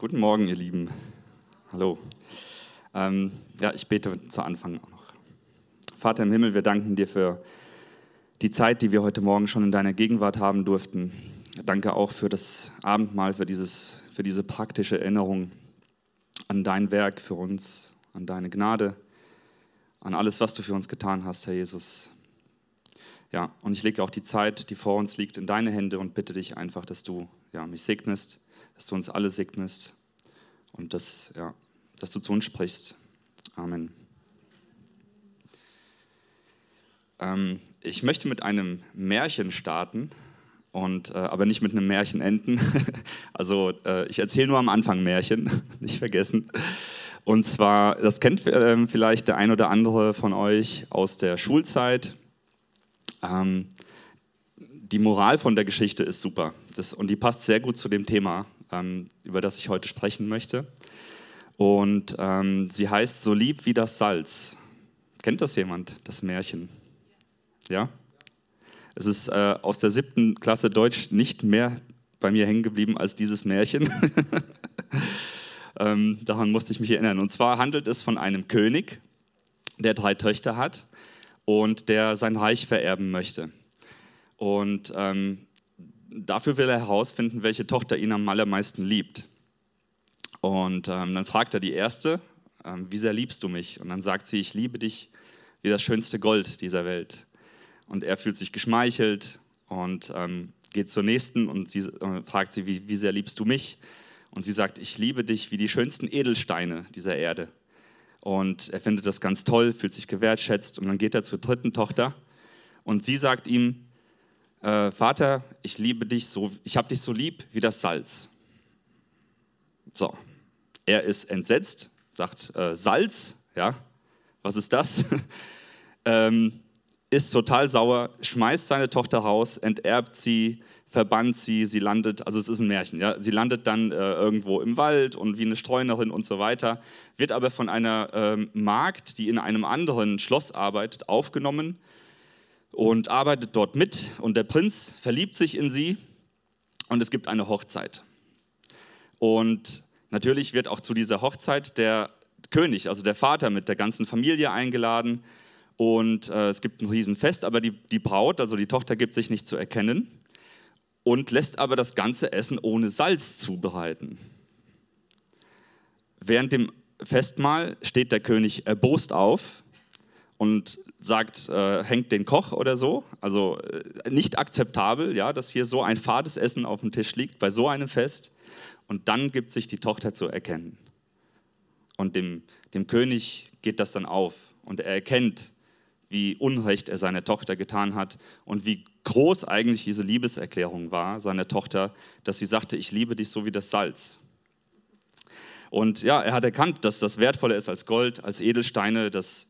Guten Morgen, ihr Lieben. Hallo. Ähm, ja, ich bete zu Anfang auch noch. Vater im Himmel, wir danken dir für die Zeit, die wir heute Morgen schon in deiner Gegenwart haben durften. Danke auch für das Abendmahl, für, dieses, für diese praktische Erinnerung an dein Werk für uns, an deine Gnade, an alles, was du für uns getan hast, Herr Jesus. Ja, und ich lege auch die Zeit, die vor uns liegt, in deine Hände und bitte dich einfach, dass du ja, mich segnest dass du uns alle segnest und dass, ja, dass du zu uns sprichst. Amen. Ähm, ich möchte mit einem Märchen starten, und, äh, aber nicht mit einem Märchen enden. also äh, ich erzähle nur am Anfang Märchen, nicht vergessen. Und zwar, das kennt äh, vielleicht der ein oder andere von euch aus der Schulzeit. Ähm, die Moral von der Geschichte ist super das, und die passt sehr gut zu dem Thema, über das ich heute sprechen möchte. Und ähm, sie heißt So lieb wie das Salz. Kennt das jemand, das Märchen? Ja? Es ist äh, aus der siebten Klasse Deutsch nicht mehr bei mir hängen geblieben als dieses Märchen. ähm, daran musste ich mich erinnern. Und zwar handelt es von einem König, der drei Töchter hat und der sein Reich vererben möchte. Und ähm, dafür will er herausfinden, welche Tochter ihn am allermeisten liebt. Und ähm, dann fragt er die erste, ähm, wie sehr liebst du mich? Und dann sagt sie, ich liebe dich wie das schönste Gold dieser Welt. Und er fühlt sich geschmeichelt und ähm, geht zur nächsten und sie äh, fragt sie, wie, wie sehr liebst du mich? Und sie sagt, ich liebe dich wie die schönsten Edelsteine dieser Erde. Und er findet das ganz toll, fühlt sich gewertschätzt. Und dann geht er zur dritten Tochter und sie sagt ihm, äh, Vater, ich liebe dich so, ich habe dich so lieb wie das Salz. So, er ist entsetzt, sagt äh, Salz, ja, was ist das? ähm, ist total sauer, schmeißt seine Tochter raus, enterbt sie, verbannt sie, sie landet, also es ist ein Märchen, ja, sie landet dann äh, irgendwo im Wald und wie eine Streunerin und so weiter, wird aber von einer ähm, Magd, die in einem anderen Schloss arbeitet, aufgenommen und arbeitet dort mit und der Prinz verliebt sich in sie und es gibt eine Hochzeit. Und natürlich wird auch zu dieser Hochzeit der König, also der Vater mit der ganzen Familie eingeladen und äh, es gibt ein Riesenfest, aber die, die Braut, also die Tochter, gibt sich nicht zu erkennen und lässt aber das ganze Essen ohne Salz zubereiten. Während dem Festmahl steht der König erbost auf und sagt, äh, hängt den Koch oder so. Also äh, nicht akzeptabel, ja, dass hier so ein fades Essen auf dem Tisch liegt bei so einem Fest. Und dann gibt sich die Tochter zu erkennen. Und dem, dem König geht das dann auf. Und er erkennt, wie Unrecht er seiner Tochter getan hat und wie groß eigentlich diese Liebeserklärung war, seiner Tochter, dass sie sagte, ich liebe dich so wie das Salz. Und ja, er hat erkannt, dass das wertvoller ist als Gold, als Edelsteine, dass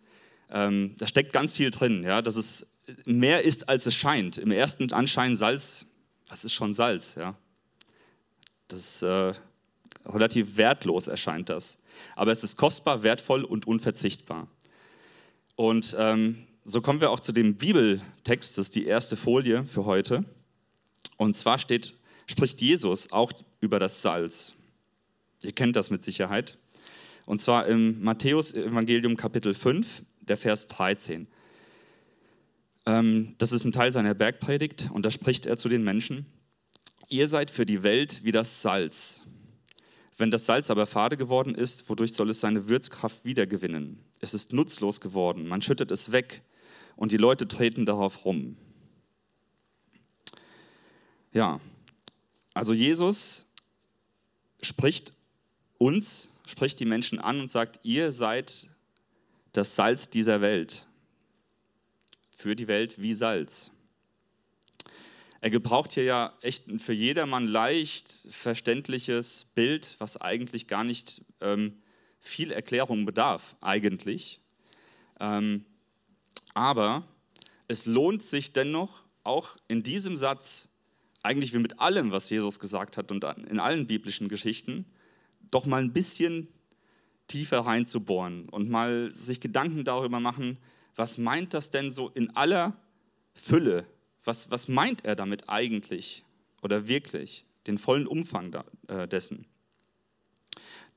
ähm, da steckt ganz viel drin, ja, dass es mehr ist, als es scheint. Im ersten Anschein Salz, was ist schon Salz? Ja? Das äh, relativ wertlos erscheint das. Aber es ist kostbar, wertvoll und unverzichtbar. Und ähm, so kommen wir auch zu dem Bibeltext, das ist die erste Folie für heute. Und zwar steht, spricht Jesus auch über das Salz. Ihr kennt das mit Sicherheit. Und zwar im Matthäus-Evangelium Kapitel 5, der Vers 13. Ähm, das ist ein Teil seiner Bergpredigt und da spricht er zu den Menschen, ihr seid für die Welt wie das Salz. Wenn das Salz aber fade geworden ist, wodurch soll es seine Würzkraft wiedergewinnen? Es ist nutzlos geworden, man schüttet es weg und die Leute treten darauf rum. Ja, also Jesus spricht uns, spricht die Menschen an und sagt, ihr seid das Salz dieser Welt. Für die Welt wie Salz. Er gebraucht hier ja echt ein für jedermann leicht verständliches Bild, was eigentlich gar nicht ähm, viel Erklärung bedarf, eigentlich. Ähm, aber es lohnt sich dennoch auch in diesem Satz, eigentlich wie mit allem, was Jesus gesagt hat und in allen biblischen Geschichten, doch mal ein bisschen tiefer reinzubohren und mal sich Gedanken darüber machen, was meint das denn so in aller Fülle? Was, was meint er damit eigentlich oder wirklich, den vollen Umfang da, äh, dessen?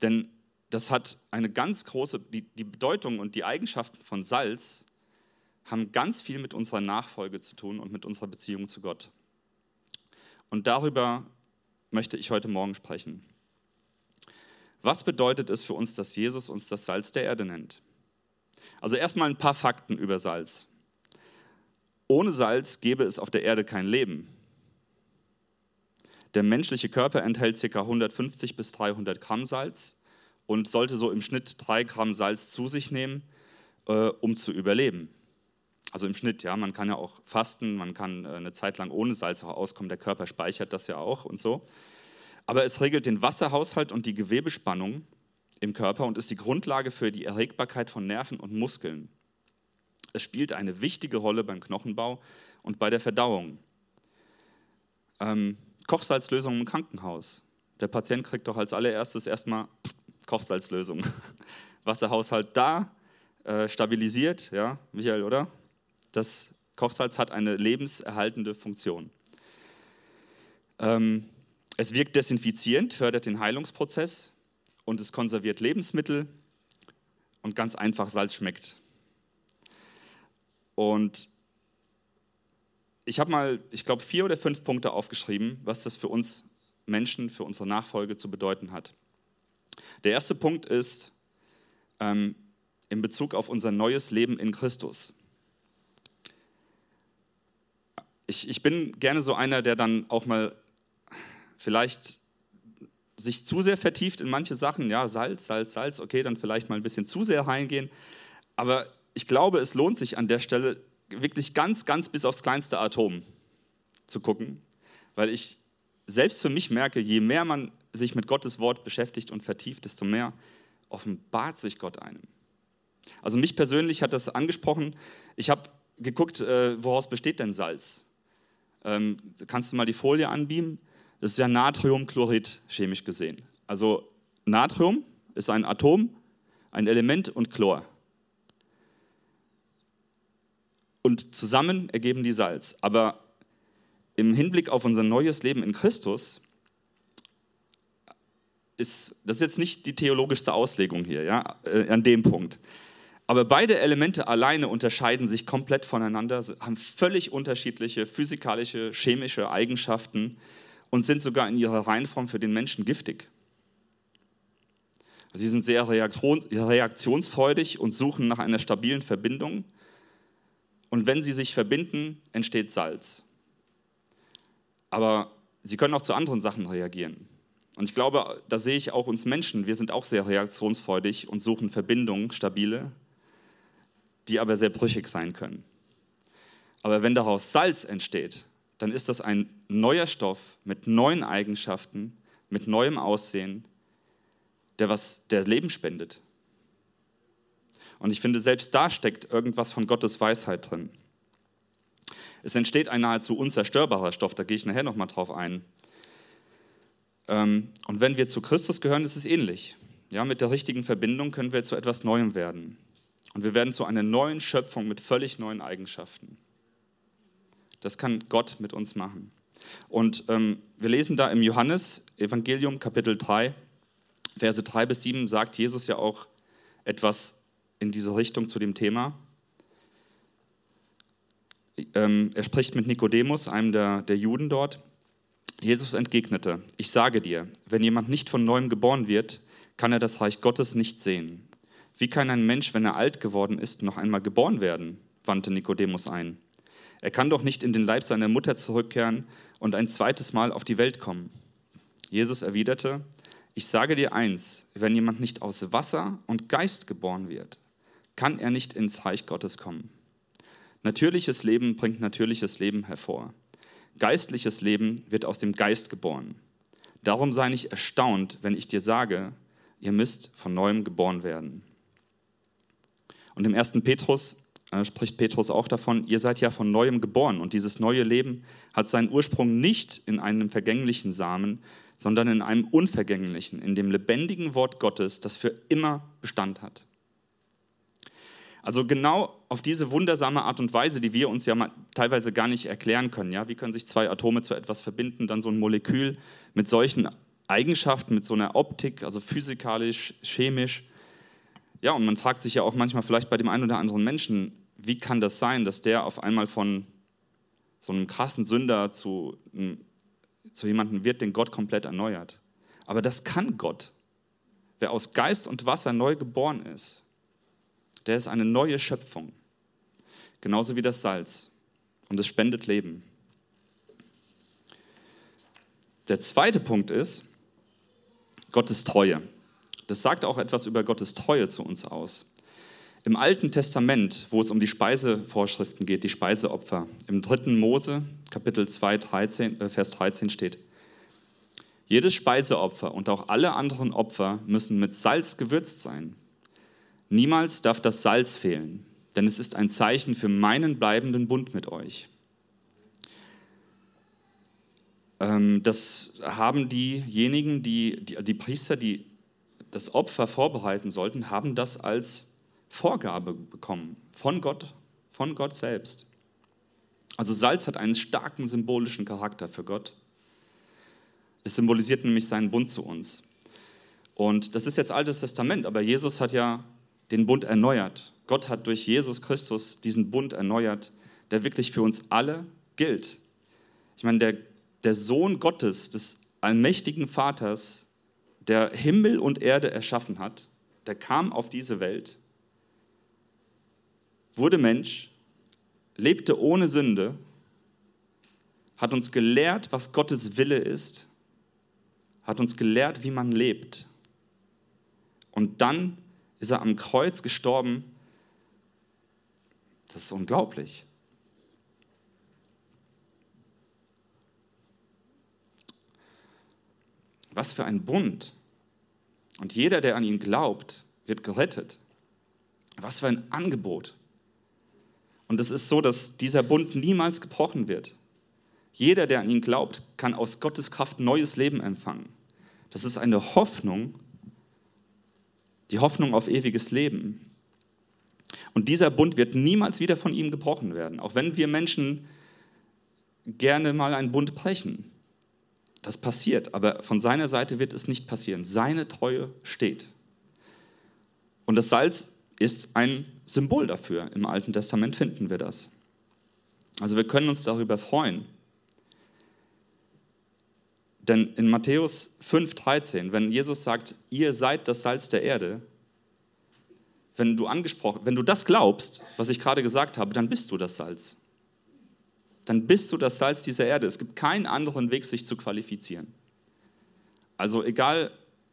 Denn das hat eine ganz große, die, die Bedeutung und die Eigenschaften von Salz haben ganz viel mit unserer Nachfolge zu tun und mit unserer Beziehung zu Gott. Und darüber möchte ich heute Morgen sprechen. Was bedeutet es für uns, dass Jesus uns das Salz der Erde nennt? Also erstmal ein paar Fakten über Salz. Ohne Salz gäbe es auf der Erde kein Leben. Der menschliche Körper enthält ca. 150 bis 300 Gramm Salz und sollte so im Schnitt 3 Gramm Salz zu sich nehmen, äh, um zu überleben. Also im Schnitt, ja, man kann ja auch fasten, man kann äh, eine Zeit lang ohne Salz auch auskommen, der Körper speichert das ja auch und so. Aber es regelt den Wasserhaushalt und die Gewebespannung im Körper und ist die Grundlage für die Erregbarkeit von Nerven und Muskeln. Es spielt eine wichtige Rolle beim Knochenbau und bei der Verdauung. Ähm, Kochsalzlösung im Krankenhaus. Der Patient kriegt doch als allererstes erstmal Kochsalzlösung. Wasserhaushalt da, äh, stabilisiert, ja, Michael, oder? Das Kochsalz hat eine lebenserhaltende Funktion. Ähm, es wirkt desinfizierend, fördert den Heilungsprozess und es konserviert Lebensmittel und ganz einfach, Salz schmeckt. Und ich habe mal, ich glaube, vier oder fünf Punkte aufgeschrieben, was das für uns Menschen, für unsere Nachfolge zu bedeuten hat. Der erste Punkt ist ähm, in Bezug auf unser neues Leben in Christus ich, ich bin gerne so einer, der dann auch mal vielleicht sich zu sehr vertieft in manche Sachen, ja, Salz, Salz, Salz, okay, dann vielleicht mal ein bisschen zu sehr reingehen. Aber ich glaube, es lohnt sich an der Stelle wirklich ganz, ganz bis aufs kleinste Atom zu gucken, weil ich selbst für mich merke, je mehr man sich mit Gottes Wort beschäftigt und vertieft, desto mehr offenbart sich Gott einem. Also mich persönlich hat das angesprochen. Ich habe geguckt, äh, woraus besteht denn Salz? Ähm, kannst du mal die Folie anbeamen? Das ist ja Natriumchlorid chemisch gesehen. Also Natrium ist ein Atom, ein Element und Chlor. Und zusammen ergeben die Salz. Aber im Hinblick auf unser neues Leben in Christus ist das ist jetzt nicht die theologischste Auslegung hier, ja, äh, an dem Punkt. Aber beide Elemente alleine unterscheiden sich komplett voneinander, haben völlig unterschiedliche physikalische, chemische Eigenschaften und sind sogar in ihrer Reihenform für den Menschen giftig. Sie sind sehr reaktionsfreudig und suchen nach einer stabilen Verbindung. Und wenn sie sich verbinden, entsteht Salz. Aber sie können auch zu anderen Sachen reagieren. Und ich glaube, da sehe ich auch uns Menschen, wir sind auch sehr reaktionsfreudig und suchen Verbindungen, stabile die aber sehr brüchig sein können. Aber wenn daraus Salz entsteht, dann ist das ein neuer Stoff mit neuen Eigenschaften, mit neuem Aussehen, der was der Leben spendet. Und ich finde, selbst da steckt irgendwas von Gottes Weisheit drin. Es entsteht ein nahezu unzerstörbarer Stoff, da gehe ich nachher nochmal drauf ein. Ähm, und wenn wir zu Christus gehören, ist es ähnlich. Ja, mit der richtigen Verbindung können wir zu etwas Neuem werden. Und wir werden zu einer neuen Schöpfung mit völlig neuen Eigenschaften. Das kann Gott mit uns machen. Und ähm, wir lesen da im Johannes Evangelium Kapitel 3, Verse 3 bis 7, sagt Jesus ja auch etwas in diese Richtung zu dem Thema. Ähm, er spricht mit Nikodemus, einem der, der Juden dort. Jesus entgegnete, ich sage dir, wenn jemand nicht von neuem geboren wird, kann er das Reich Gottes nicht sehen. Wie kann ein Mensch, wenn er alt geworden ist, noch einmal geboren werden? wandte Nikodemus ein. Er kann doch nicht in den Leib seiner Mutter zurückkehren und ein zweites Mal auf die Welt kommen. Jesus erwiderte, ich sage dir eins, wenn jemand nicht aus Wasser und Geist geboren wird, kann er nicht ins Reich Gottes kommen. Natürliches Leben bringt natürliches Leben hervor. Geistliches Leben wird aus dem Geist geboren. Darum sei nicht erstaunt, wenn ich dir sage, ihr müsst von neuem geboren werden. Und im ersten Petrus spricht Petrus auch davon, ihr seid ja von neuem geboren und dieses neue Leben hat seinen Ursprung nicht in einem vergänglichen Samen, sondern in einem unvergänglichen, in dem lebendigen Wort Gottes, das für immer Bestand hat. Also genau auf diese wundersame Art und Weise, die wir uns ja teilweise gar nicht erklären können. Ja? Wie können sich zwei Atome zu etwas verbinden, dann so ein Molekül mit solchen Eigenschaften, mit so einer Optik, also physikalisch, chemisch. Ja, und man fragt sich ja auch manchmal vielleicht bei dem einen oder anderen Menschen, wie kann das sein, dass der auf einmal von so einem krassen Sünder zu, zu jemandem wird, den Gott komplett erneuert. Aber das kann Gott. Wer aus Geist und Wasser neu geboren ist, der ist eine neue Schöpfung. Genauso wie das Salz. Und es spendet Leben. Der zweite Punkt ist Gottes Treue. Das sagt auch etwas über Gottes Treue zu uns aus. Im Alten Testament, wo es um die Speisevorschriften geht, die Speiseopfer, im 3. Mose, Kapitel 2, 13, äh, Vers 13 steht, jedes Speiseopfer und auch alle anderen Opfer müssen mit Salz gewürzt sein. Niemals darf das Salz fehlen, denn es ist ein Zeichen für meinen bleibenden Bund mit euch. Ähm, das haben diejenigen, die, die, die Priester, die das Opfer vorbereiten sollten, haben das als Vorgabe bekommen von Gott, von Gott selbst. Also Salz hat einen starken symbolischen Charakter für Gott. Es symbolisiert nämlich seinen Bund zu uns. Und das ist jetzt Altes Testament, aber Jesus hat ja den Bund erneuert. Gott hat durch Jesus Christus diesen Bund erneuert, der wirklich für uns alle gilt. Ich meine, der, der Sohn Gottes, des allmächtigen Vaters, der Himmel und Erde erschaffen hat, der kam auf diese Welt wurde Mensch, lebte ohne Sünde, hat uns gelehrt, was Gottes Wille ist, hat uns gelehrt, wie man lebt. Und dann ist er am Kreuz gestorben. Das ist unglaublich. Was für ein Bund. Und jeder, der an ihn glaubt, wird gerettet. Was für ein Angebot. Und es ist so, dass dieser Bund niemals gebrochen wird. Jeder, der an ihn glaubt, kann aus Gottes Kraft neues Leben empfangen. Das ist eine Hoffnung, die Hoffnung auf ewiges Leben. Und dieser Bund wird niemals wieder von ihm gebrochen werden, auch wenn wir Menschen gerne mal einen Bund brechen. Das passiert, aber von seiner Seite wird es nicht passieren. Seine Treue steht. Und das Salz ist ein Symbol dafür. Im Alten Testament finden wir das. Also wir können uns darüber freuen. Denn in Matthäus 5,13, wenn Jesus sagt, ihr seid das Salz der Erde, wenn du angesprochen, wenn du das glaubst, was ich gerade gesagt habe, dann bist du das Salz. Dann bist du das Salz dieser Erde. Es gibt keinen anderen Weg, sich zu qualifizieren. Also egal,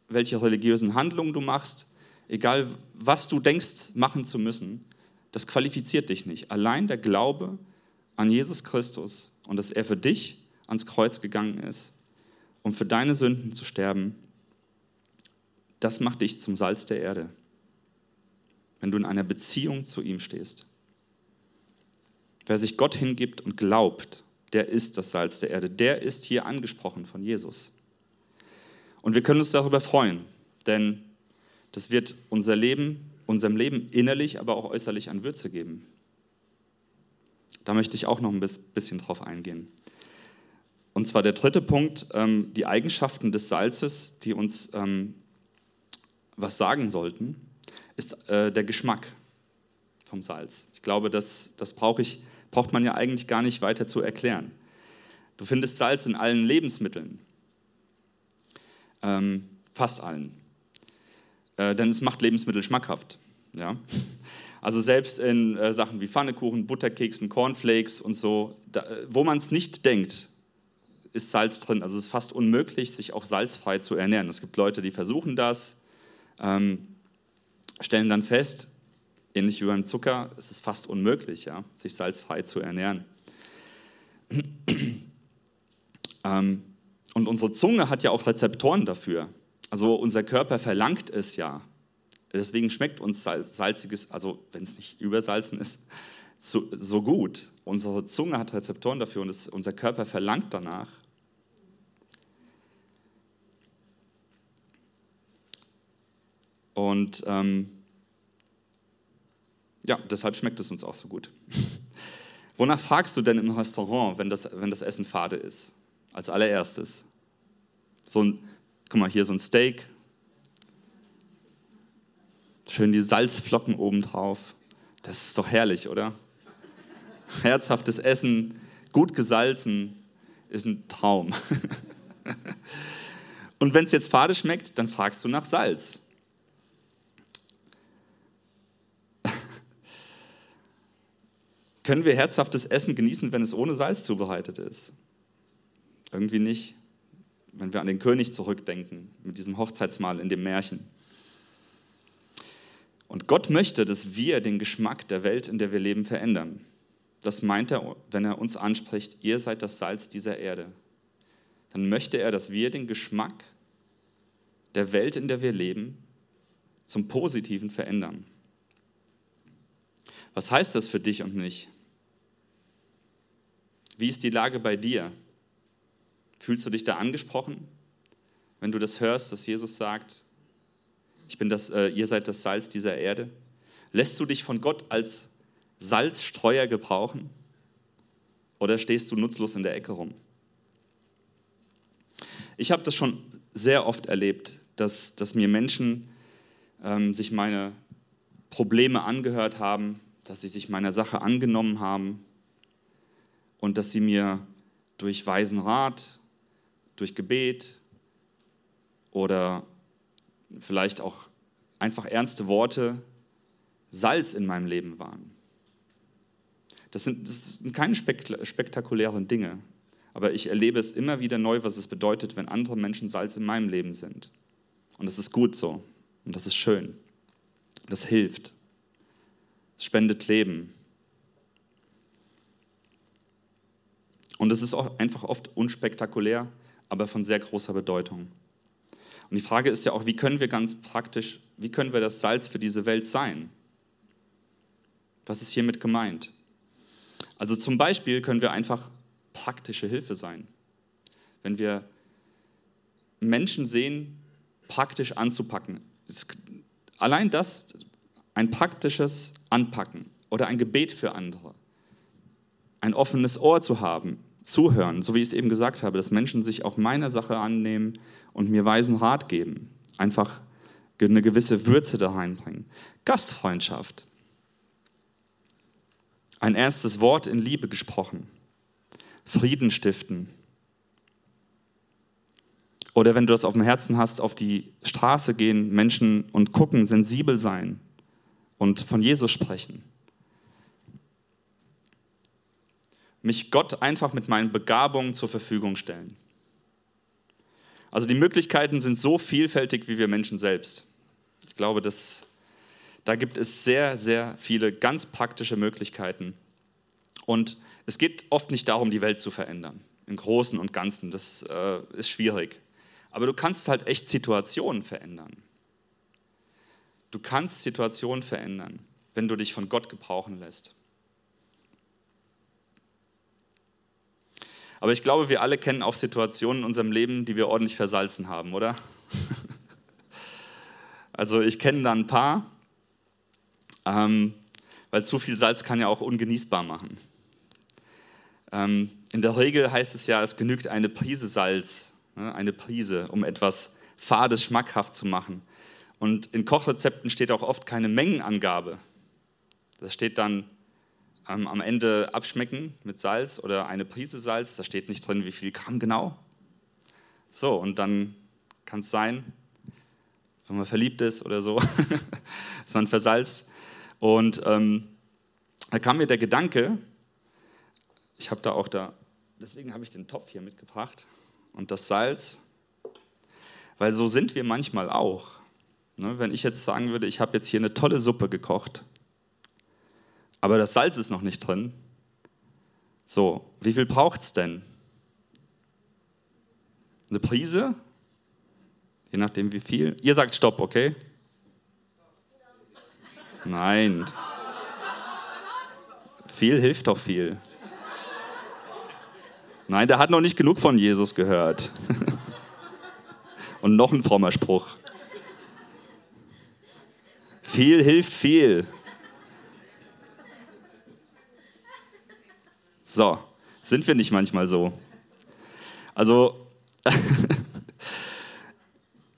welche religiösen Handlungen du machst, egal was du denkst machen zu müssen, das qualifiziert dich nicht. Allein der Glaube an Jesus Christus und dass er für dich ans Kreuz gegangen ist, um für deine Sünden zu sterben, das macht dich zum Salz der Erde, wenn du in einer Beziehung zu ihm stehst. Wer sich Gott hingibt und glaubt, der ist das Salz der Erde. Der ist hier angesprochen von Jesus. Und wir können uns darüber freuen, denn das wird unser Leben, unserem Leben innerlich, aber auch äußerlich an Würze geben. Da möchte ich auch noch ein bisschen drauf eingehen. Und zwar der dritte Punkt, ähm, die Eigenschaften des Salzes, die uns ähm, was sagen sollten, ist äh, der Geschmack vom Salz. Ich glaube, das, das brauch ich, braucht man ja eigentlich gar nicht weiter zu erklären. Du findest Salz in allen Lebensmitteln, ähm, fast allen äh, denn es macht Lebensmittel schmackhaft. Ja? Also selbst in äh, Sachen wie Pfannekuchen, Butterkeksen, Cornflakes und so, da, äh, wo man es nicht denkt, ist Salz drin. Also es ist fast unmöglich, sich auch salzfrei zu ernähren. Es gibt Leute, die versuchen das, ähm, stellen dann fest, ähnlich wie beim Zucker, es ist fast unmöglich, ja, sich salzfrei zu ernähren. ähm, und unsere Zunge hat ja auch Rezeptoren dafür. Also unser Körper verlangt es ja. Deswegen schmeckt uns salziges, also wenn es nicht übersalzen ist, so, so, gut. Unsere Zunge hat Rezeptoren dafür und es, unser Körper verlangt danach. Und ähm, ja, deshalb schmeckt es uns auch so gut. Wonach fragst du denn im Restaurant, wenn das, wenn das Essen fade ist? Als allererstes. So ein Guck mal, hier so ein Steak. Schön die Salzflocken obendrauf. Das ist doch herrlich, oder? Herzhaftes Essen, gut gesalzen, ist ein Traum. Und wenn es jetzt fade schmeckt, dann fragst du nach Salz. Können wir herzhaftes Essen genießen, wenn es ohne Salz zubereitet ist? Irgendwie nicht, wenn wir an den König zurückdenken, mit diesem Hochzeitsmahl in dem Märchen. Und Gott möchte, dass wir den Geschmack der Welt, in der wir leben, verändern. Das meint er, wenn er uns anspricht, ihr seid das Salz dieser Erde. Dann möchte er, dass wir den Geschmack der Welt, in der wir leben, zum Positiven verändern. Was heißt das für dich und mich? Wie ist die Lage bei dir? Fühlst du dich da angesprochen, wenn du das hörst, dass Jesus sagt, ich bin das, äh, ihr seid das Salz dieser Erde? Lässt du dich von Gott als Salzstreuer gebrauchen? Oder stehst du nutzlos in der Ecke rum? Ich habe das schon sehr oft erlebt, dass, dass mir Menschen ähm, sich meine Probleme angehört haben, dass sie sich meiner Sache angenommen haben und dass sie mir durch weisen Rat, durch Gebet oder vielleicht auch einfach ernste Worte Salz in meinem Leben waren. Das sind, das sind keine spektakulären Dinge, aber ich erlebe es immer wieder neu, was es bedeutet, wenn andere Menschen Salz in meinem Leben sind. Und das ist gut so und das ist schön. Das hilft. Es spendet Leben. Und es ist auch einfach oft unspektakulär, aber von sehr großer Bedeutung. Und die Frage ist ja auch, wie können wir ganz praktisch, wie können wir das Salz für diese Welt sein? Was ist hiermit gemeint? Also zum Beispiel können wir einfach praktische Hilfe sein. Wenn wir Menschen sehen, praktisch anzupacken. Allein das, ein praktisches Anpacken oder ein Gebet für andere, ein offenes Ohr zu haben, zuhören, so wie ich es eben gesagt habe, dass Menschen sich auch meiner Sache annehmen und mir weisen Rat geben. Einfach eine gewisse Würze da reinbringen. Gastfreundschaft. Ein erstes Wort in Liebe gesprochen. Frieden stiften. Oder wenn du das auf dem Herzen hast, auf die Straße gehen, Menschen und gucken, sensibel sein und von Jesus sprechen. Mich Gott einfach mit meinen Begabungen zur Verfügung stellen. Also die Möglichkeiten sind so vielfältig wie wir Menschen selbst. Ich glaube, dass, da gibt es sehr, sehr viele ganz praktische Möglichkeiten. Und es geht oft nicht darum, die Welt zu verändern, im Großen und Ganzen. Das äh, ist schwierig. Aber du kannst halt echt Situationen verändern. Du kannst Situationen verändern, wenn du dich von Gott gebrauchen lässt. Aber ich glaube, wir alle kennen auch Situationen in unserem Leben, die wir ordentlich versalzen haben, oder? also ich kenne da ein paar, ähm, weil zu viel Salz kann ja auch ungenießbar machen. Ähm, in der Regel heißt es ja, es genügt eine Prise Salz, ne, eine Prise, um etwas Fades schmackhaft zu machen. Und in Kochrezepten steht auch oft keine Mengenangabe. Da steht dann ähm, am Ende abschmecken mit Salz oder eine Prise Salz. Da steht nicht drin, wie viel Gramm genau. So, und dann kann es sein, wenn man verliebt ist oder so, dass man versalzt. Und ähm, da kam mir der Gedanke, ich habe da auch da, deswegen habe ich den Topf hier mitgebracht und das Salz, weil so sind wir manchmal auch. Ne, wenn ich jetzt sagen würde, ich habe jetzt hier eine tolle Suppe gekocht aber das Salz ist noch nicht drin. So, wie viel braucht es denn? Eine Prise? Je nachdem wie viel. Ihr sagt Stopp, okay? Nein. Viel hilft doch viel. Nein, der hat noch nicht genug von Jesus gehört. Und noch ein frommer Spruch. Viel hilft viel. So, sind wir nicht manchmal so? Also,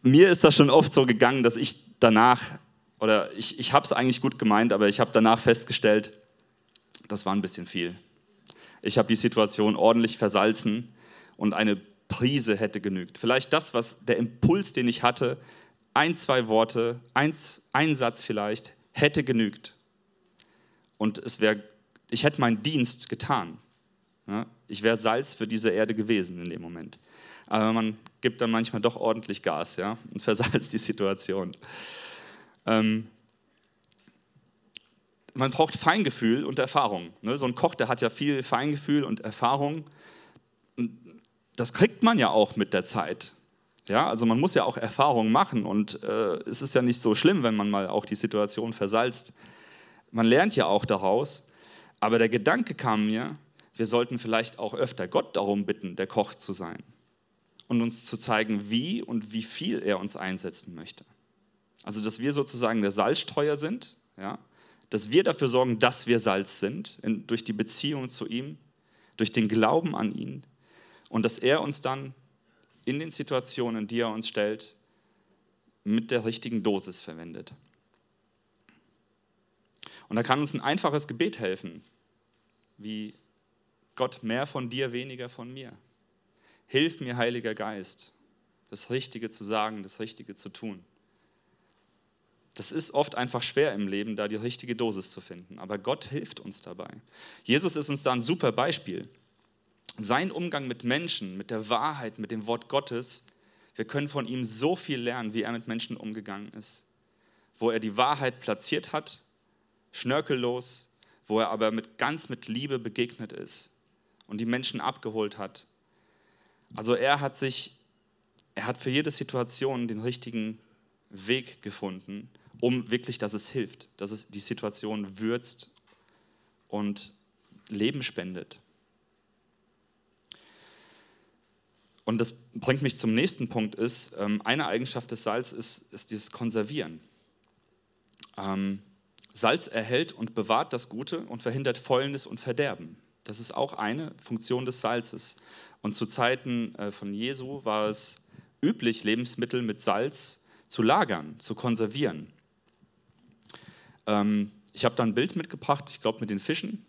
mir ist das schon oft so gegangen, dass ich danach, oder ich, ich habe es eigentlich gut gemeint, aber ich habe danach festgestellt, das war ein bisschen viel. Ich habe die Situation ordentlich versalzen und eine Prise hätte genügt. Vielleicht das, was der Impuls, den ich hatte, ein, zwei Worte, eins, ein Satz vielleicht, hätte genügt. Und es wäre, ich hätte meinen Dienst getan. Ja, ich wäre Salz für diese Erde gewesen in dem Moment. Aber man gibt dann manchmal doch ordentlich Gas ja, und versalzt die Situation. Ähm, man braucht Feingefühl und Erfahrung. Ne? So ein Koch, der hat ja viel Feingefühl und Erfahrung. Das kriegt man ja auch mit der Zeit. Ja, also man muss ja auch Erfahrungen machen und äh, es ist ja nicht so schlimm, wenn man mal auch die Situation versalzt. Man lernt ja auch daraus. Aber der Gedanke kam mir, wir sollten vielleicht auch öfter Gott darum bitten, der Koch zu sein und uns zu zeigen, wie und wie viel er uns einsetzen möchte. Also, dass wir sozusagen der Salzstreuer sind, ja, dass wir dafür sorgen, dass wir Salz sind, in, durch die Beziehung zu ihm, durch den Glauben an ihn und dass er uns dann in den Situationen, die er uns stellt, mit der richtigen Dosis verwendet. Und da kann uns ein einfaches Gebet helfen, wie Gott mehr von dir, weniger von mir. Hilf mir, Heiliger Geist, das Richtige zu sagen, das Richtige zu tun. Das ist oft einfach schwer im Leben, da die richtige Dosis zu finden. Aber Gott hilft uns dabei. Jesus ist uns da ein super Beispiel. Sein Umgang mit Menschen, mit der Wahrheit, mit dem Wort Gottes, wir können von ihm so viel lernen, wie er mit Menschen umgegangen ist. Wo er die Wahrheit platziert hat, schnörkellos, wo er aber mit, ganz mit Liebe begegnet ist und die Menschen abgeholt hat. Also er hat sich, er hat für jede Situation den richtigen Weg gefunden um wirklich, dass es hilft, dass es die Situation würzt und Leben spendet. Und das bringt mich zum nächsten Punkt, ist, ähm, eine Eigenschaft des Salz ist, ist dieses Konservieren. Ähm, Salz erhält und bewahrt das Gute und verhindert Fäulnis und Verderben. Das ist auch eine Funktion des Salzes. Und zu Zeiten äh, von Jesu war es üblich, Lebensmittel mit Salz zu lagern, zu konservieren. Ähm, ich habe da ein Bild mitgebracht, ich glaube mit den Fischen.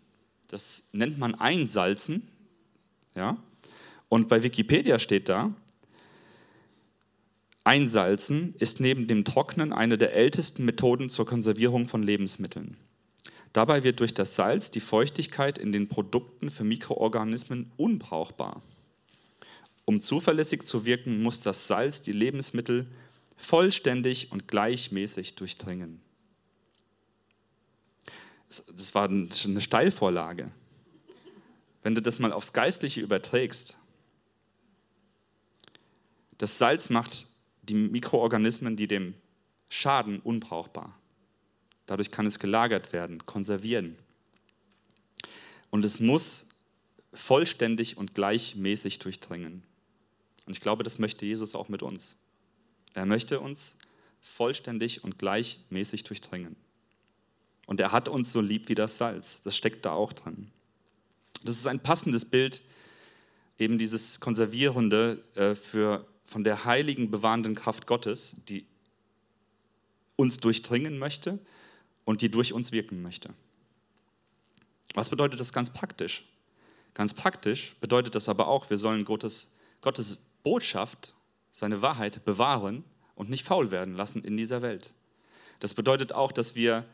Das nennt man Einsalzen. Ja? Und bei Wikipedia steht da, Einsalzen ist neben dem Trocknen eine der ältesten Methoden zur Konservierung von Lebensmitteln. Dabei wird durch das Salz die Feuchtigkeit in den Produkten für Mikroorganismen unbrauchbar. Um zuverlässig zu wirken, muss das Salz die Lebensmittel vollständig und gleichmäßig durchdringen das war eine Steilvorlage. Wenn du das mal aufs Geistliche überträgst, das Salz macht die Mikroorganismen, die dem schaden, unbrauchbar. Dadurch kann es gelagert werden, konservieren. Und es muss vollständig und gleichmäßig durchdringen. Und ich glaube, das möchte Jesus auch mit uns. Er möchte uns vollständig und gleichmäßig durchdringen. Und er hat uns so lieb wie das Salz. Das steckt da auch dran. Das ist ein passendes Bild, eben dieses Konservierende äh, für, von der heiligen, bewahrenden Kraft Gottes, die uns durchdringen möchte und die durch uns wirken möchte. Was bedeutet das ganz praktisch? Ganz praktisch bedeutet das aber auch, wir sollen Gottes, Gottes Botschaft, seine Wahrheit bewahren und nicht faul werden lassen in dieser Welt. Das bedeutet auch, dass wir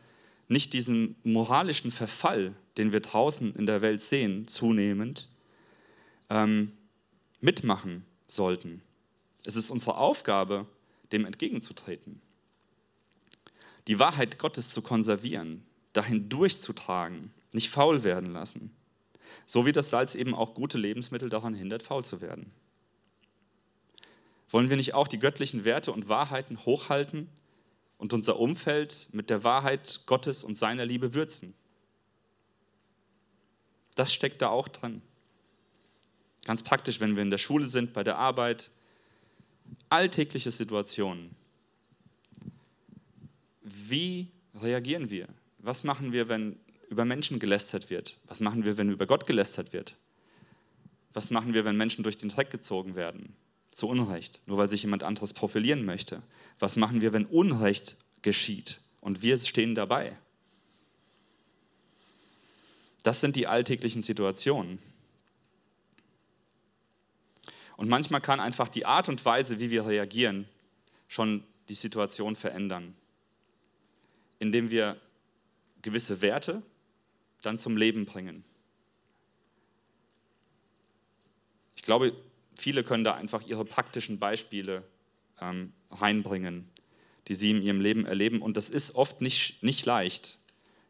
nicht diesen moralischen Verfall, den wir draußen in der Welt sehen, zunehmend, ähm, mitmachen sollten. Es ist unsere Aufgabe, dem entgegenzutreten. Die Wahrheit Gottes zu konservieren, dahin durchzutragen, nicht faul werden lassen. So wie das Salz eben auch gute Lebensmittel daran hindert, faul zu werden. Wollen wir nicht auch die göttlichen Werte und Wahrheiten hochhalten und unser Umfeld mit der Wahrheit Gottes und seiner Liebe würzen. Das steckt da auch drin. Ganz praktisch, wenn wir in der Schule sind, bei der Arbeit, alltägliche Situationen. Wie reagieren wir? Was machen wir, wenn über Menschen gelästert wird? Was machen wir, wenn über Gott gelästert wird? Was machen wir, wenn Menschen durch den Dreck gezogen werden? zu Unrecht, nur weil sich jemand anderes profilieren möchte? Was machen wir, wenn Unrecht geschieht und wir stehen dabei? Das sind die alltäglichen Situationen. Und manchmal kann einfach die Art und Weise, wie wir reagieren, schon die Situation verändern, indem wir gewisse Werte dann zum Leben bringen. Ich glaube, viele können da einfach ihre praktischen Beispiele ähm, reinbringen, die sie in ihrem Leben erleben. Und das ist oft nicht, nicht leicht,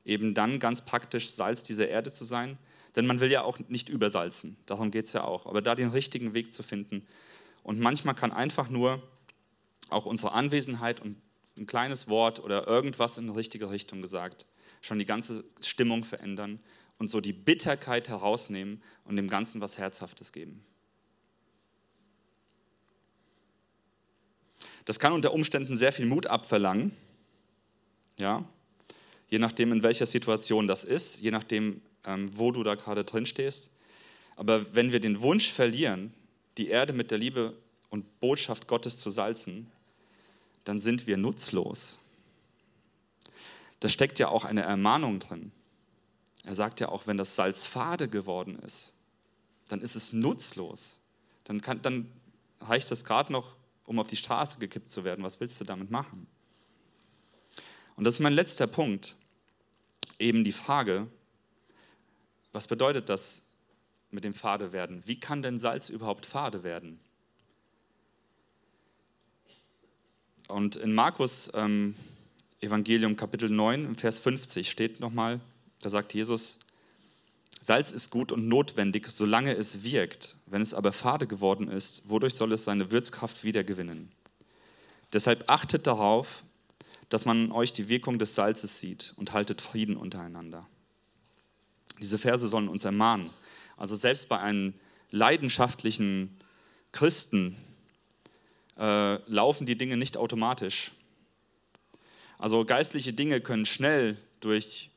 eben dann ganz praktisch Salz dieser Erde zu sein. Denn man will ja auch nicht übersalzen, darum geht es ja auch. Aber da den richtigen Weg zu finden. Und manchmal kann einfach nur auch unsere Anwesenheit und ein kleines Wort oder irgendwas in die richtige Richtung gesagt schon die ganze Stimmung verändern und so die Bitterkeit herausnehmen und dem Ganzen was Herzhaftes geben. Das kann unter Umständen sehr viel Mut abverlangen, ja, je nachdem, in welcher Situation das ist, je nachdem, wo du da gerade drin stehst. Aber wenn wir den Wunsch verlieren, die Erde mit der Liebe und Botschaft Gottes zu salzen, dann sind wir nutzlos. Da steckt ja auch eine Ermahnung drin. Er sagt ja auch, wenn das Salz fade geworden ist, dann ist es nutzlos. Dann, kann, dann reicht das gerade noch, um auf die Straße gekippt zu werden. Was willst du damit machen? Und das ist mein letzter Punkt. Eben die Frage, was bedeutet das mit dem Fade werden? Wie kann denn Salz überhaupt fade werden? Und in Markus ähm, Evangelium Kapitel 9, Vers 50 steht nochmal, da sagt Jesus, Salz ist gut und notwendig, solange es wirkt. Wenn es aber fade geworden ist, wodurch soll es seine Würzkraft wiedergewinnen? Deshalb achtet darauf, dass man euch die Wirkung des Salzes sieht und haltet Frieden untereinander. Diese Verse sollen uns ermahnen. Also selbst bei einem leidenschaftlichen Christen äh, laufen die Dinge nicht automatisch. Also geistliche Dinge können schnell durch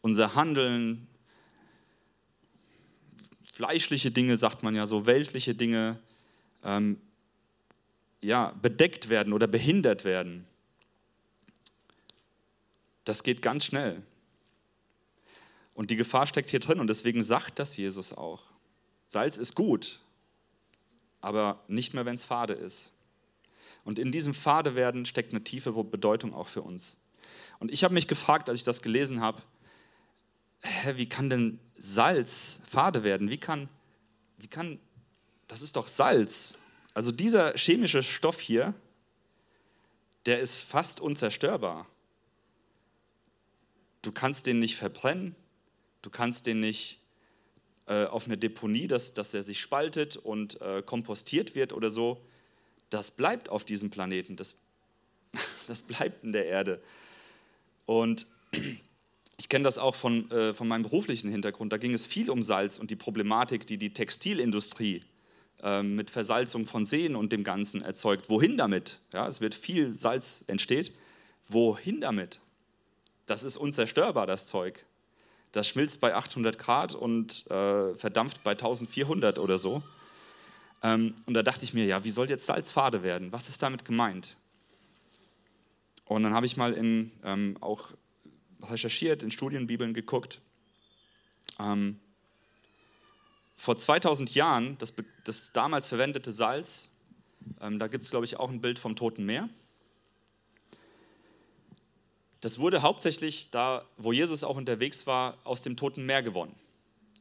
unser Handeln, fleischliche Dinge, sagt man ja so, weltliche Dinge, ähm, ja, bedeckt werden oder behindert werden. Das geht ganz schnell. Und die Gefahr steckt hier drin und deswegen sagt das Jesus auch. Salz ist gut, aber nicht mehr, wenn es fade ist. Und in diesem Fadewerden steckt eine tiefe Bedeutung auch für uns. Und ich habe mich gefragt, als ich das gelesen habe, hä, wie kann denn Salz fade werden? Wie kann, wie kann, das ist doch Salz. Also dieser chemische Stoff hier, der ist fast unzerstörbar. Du kannst den nicht verbrennen, Du kannst den nicht äh, auf eine Deponie, dass, dass er sich spaltet und äh, kompostiert wird oder so. Das bleibt auf diesem Planeten. Das, das bleibt in der Erde. Und ich kenne das auch von, äh, von meinem beruflichen Hintergrund. Da ging es viel um Salz und die Problematik, die die Textilindustrie äh, mit Versalzung von Seen und dem Ganzen erzeugt. Wohin damit? Ja, es wird viel Salz entsteht. Wohin damit? Das ist unzerstörbar, das Zeug. Das schmilzt bei 800 Grad und äh, verdampft bei 1400 oder so. Ähm, und da dachte ich mir, ja, wie soll jetzt Salz fade werden? Was ist damit gemeint? Und dann habe ich mal in, ähm, auch recherchiert, in Studienbibeln geguckt. Ähm, vor 2000 Jahren, das, das damals verwendete Salz, ähm, da gibt es, glaube ich, auch ein Bild vom Toten Meer. Das wurde hauptsächlich da, wo Jesus auch unterwegs war, aus dem Toten Meer gewonnen.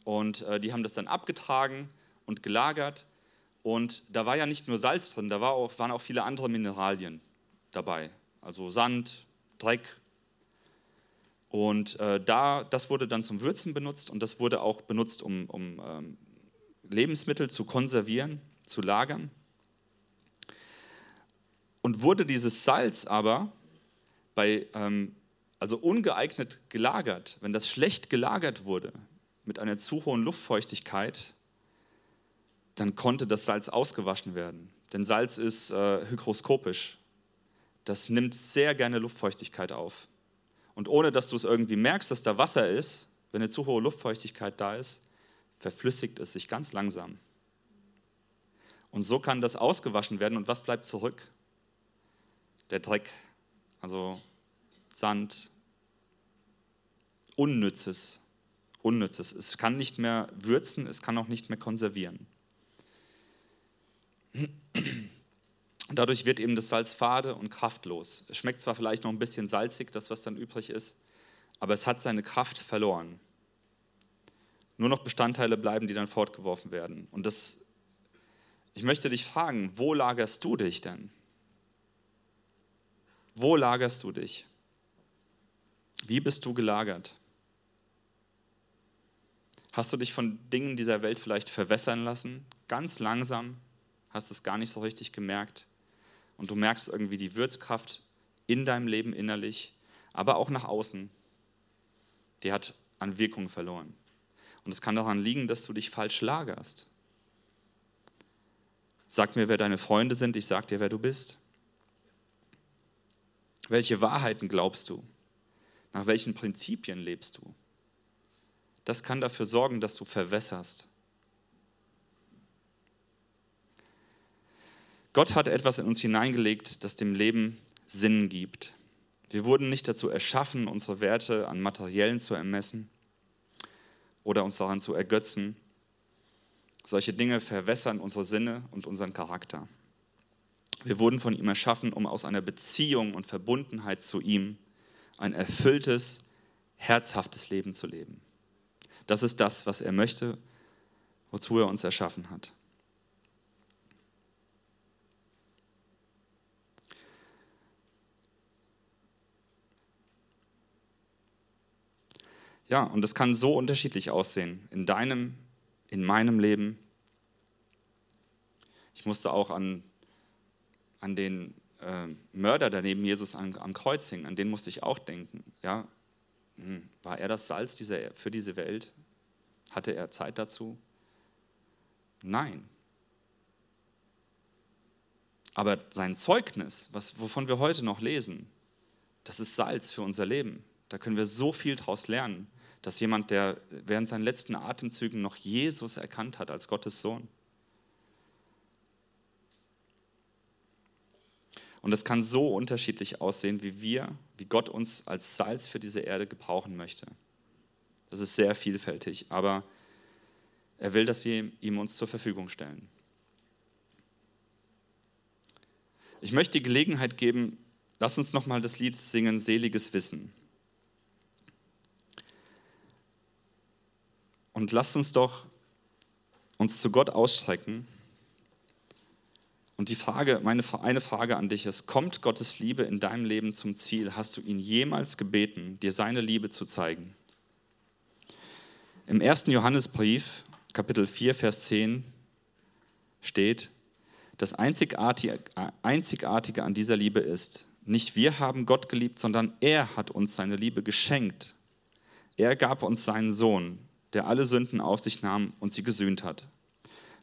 Und äh, die haben das dann abgetragen und gelagert. Und da war ja nicht nur Salz drin, da war auch, waren auch viele andere Mineralien dabei. Also Sand, Dreck. Und äh, da, das wurde dann zum Würzen benutzt und das wurde auch benutzt, um, um ähm, Lebensmittel zu konservieren, zu lagern. Und wurde dieses Salz aber bei, ähm, also ungeeignet gelagert, wenn das schlecht gelagert wurde, mit einer zu hohen Luftfeuchtigkeit, dann konnte das Salz ausgewaschen werden. Denn Salz ist äh, hygroskopisch. Das nimmt sehr gerne Luftfeuchtigkeit auf. Und ohne dass du es irgendwie merkst, dass da Wasser ist, wenn eine zu hohe Luftfeuchtigkeit da ist, verflüssigt es sich ganz langsam. Und so kann das ausgewaschen werden. Und was bleibt zurück? Der Dreck, also Sand, Unnützes. Unnützes. Es kann nicht mehr würzen, es kann auch nicht mehr konservieren. Dadurch wird eben das Salz fade und kraftlos. Es schmeckt zwar vielleicht noch ein bisschen salzig, das was dann übrig ist, aber es hat seine Kraft verloren. Nur noch Bestandteile bleiben, die dann fortgeworfen werden. Und das, ich möchte dich fragen, wo lagerst du dich denn? Wo lagerst du dich? Wie bist du gelagert? Hast du dich von Dingen dieser Welt vielleicht verwässern lassen? Ganz langsam, hast es gar nicht so richtig gemerkt. Und du merkst irgendwie die Würzkraft in deinem Leben innerlich, aber auch nach außen. Die hat an Wirkung verloren. Und es kann daran liegen, dass du dich falsch lagerst. Sag mir, wer deine Freunde sind, ich sag dir, wer du bist. Welche Wahrheiten glaubst du? Nach welchen Prinzipien lebst du? Das kann dafür sorgen, dass du verwässerst. Gott hat etwas in uns hineingelegt, das dem Leben Sinn gibt. Wir wurden nicht dazu erschaffen, unsere Werte an Materiellen zu ermessen oder uns daran zu ergötzen. Solche Dinge verwässern unsere Sinne und unseren Charakter. Wir wurden von ihm erschaffen, um aus einer Beziehung und Verbundenheit zu ihm ein erfülltes, herzhaftes Leben zu leben. Das ist das, was er möchte, wozu er uns erschaffen hat. Ja, und das kann so unterschiedlich aussehen. In deinem, in meinem Leben. Ich musste auch an, an den äh, Mörder, der neben Jesus am, am, Kreuz hing, an den musste ich auch denken. Ja, hm, war er das Salz dieser, für diese Welt? Hatte er Zeit dazu? Nein. Aber sein Zeugnis, was, wovon wir heute noch lesen, das ist Salz für unser Leben. Da können wir so viel daraus lernen dass jemand, der während seinen letzten Atemzügen noch Jesus erkannt hat als Gottes Sohn. Und es kann so unterschiedlich aussehen, wie wir, wie Gott uns als Salz für diese Erde gebrauchen möchte. Das ist sehr vielfältig, aber er will, dass wir ihm uns zur Verfügung stellen. Ich möchte die Gelegenheit geben, lass uns nochmal das Lied singen, Seliges Wissen. Und lasst uns doch uns zu Gott ausstrecken. Und die Frage, meine eine Frage an dich ist, kommt Gottes Liebe in deinem Leben zum Ziel? Hast du ihn jemals gebeten, dir seine Liebe zu zeigen? Im ersten Johannesbrief, Kapitel 4, Vers 10 steht, das Einzigartige, Einzigartige an dieser Liebe ist, nicht wir haben Gott geliebt, sondern er hat uns seine Liebe geschenkt. Er gab uns seinen Sohn, der alle Sünden auf sich nahm und sie gesühnt hat.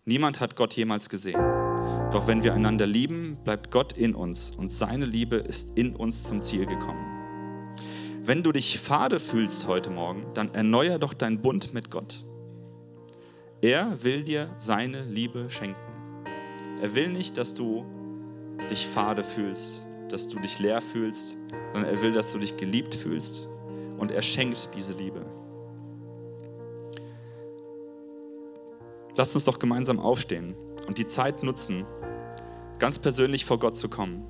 Niemand hat Gott jemals gesehen. Doch wenn wir einander lieben, bleibt Gott in uns und seine Liebe ist in uns zum Ziel gekommen. Wenn du dich fade fühlst heute Morgen, dann erneuer doch deinen Bund mit Gott. Er will dir seine Liebe schenken. Er will nicht, dass du dich fade fühlst, dass du dich leer fühlst, sondern er will, dass du dich geliebt fühlst und er schenkt diese Liebe. Lasst uns doch gemeinsam aufstehen und die Zeit nutzen, ganz persönlich vor Gott zu kommen.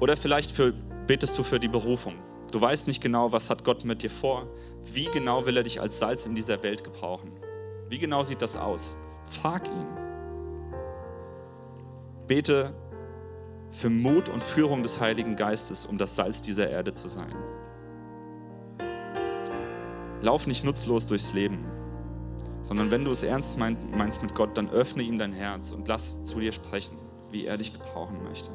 Oder vielleicht für, betest du für die Berufung. Du weißt nicht genau, was hat Gott mit dir vor. Wie genau will er dich als Salz in dieser Welt gebrauchen? Wie genau sieht das aus? Frag ihn. Bete für Mut und Führung des Heiligen Geistes, um das Salz dieser Erde zu sein. Lauf nicht nutzlos durchs Leben sondern wenn du es ernst meinst mit Gott, dann öffne ihm dein Herz und lass zu dir sprechen, wie er dich gebrauchen möchte.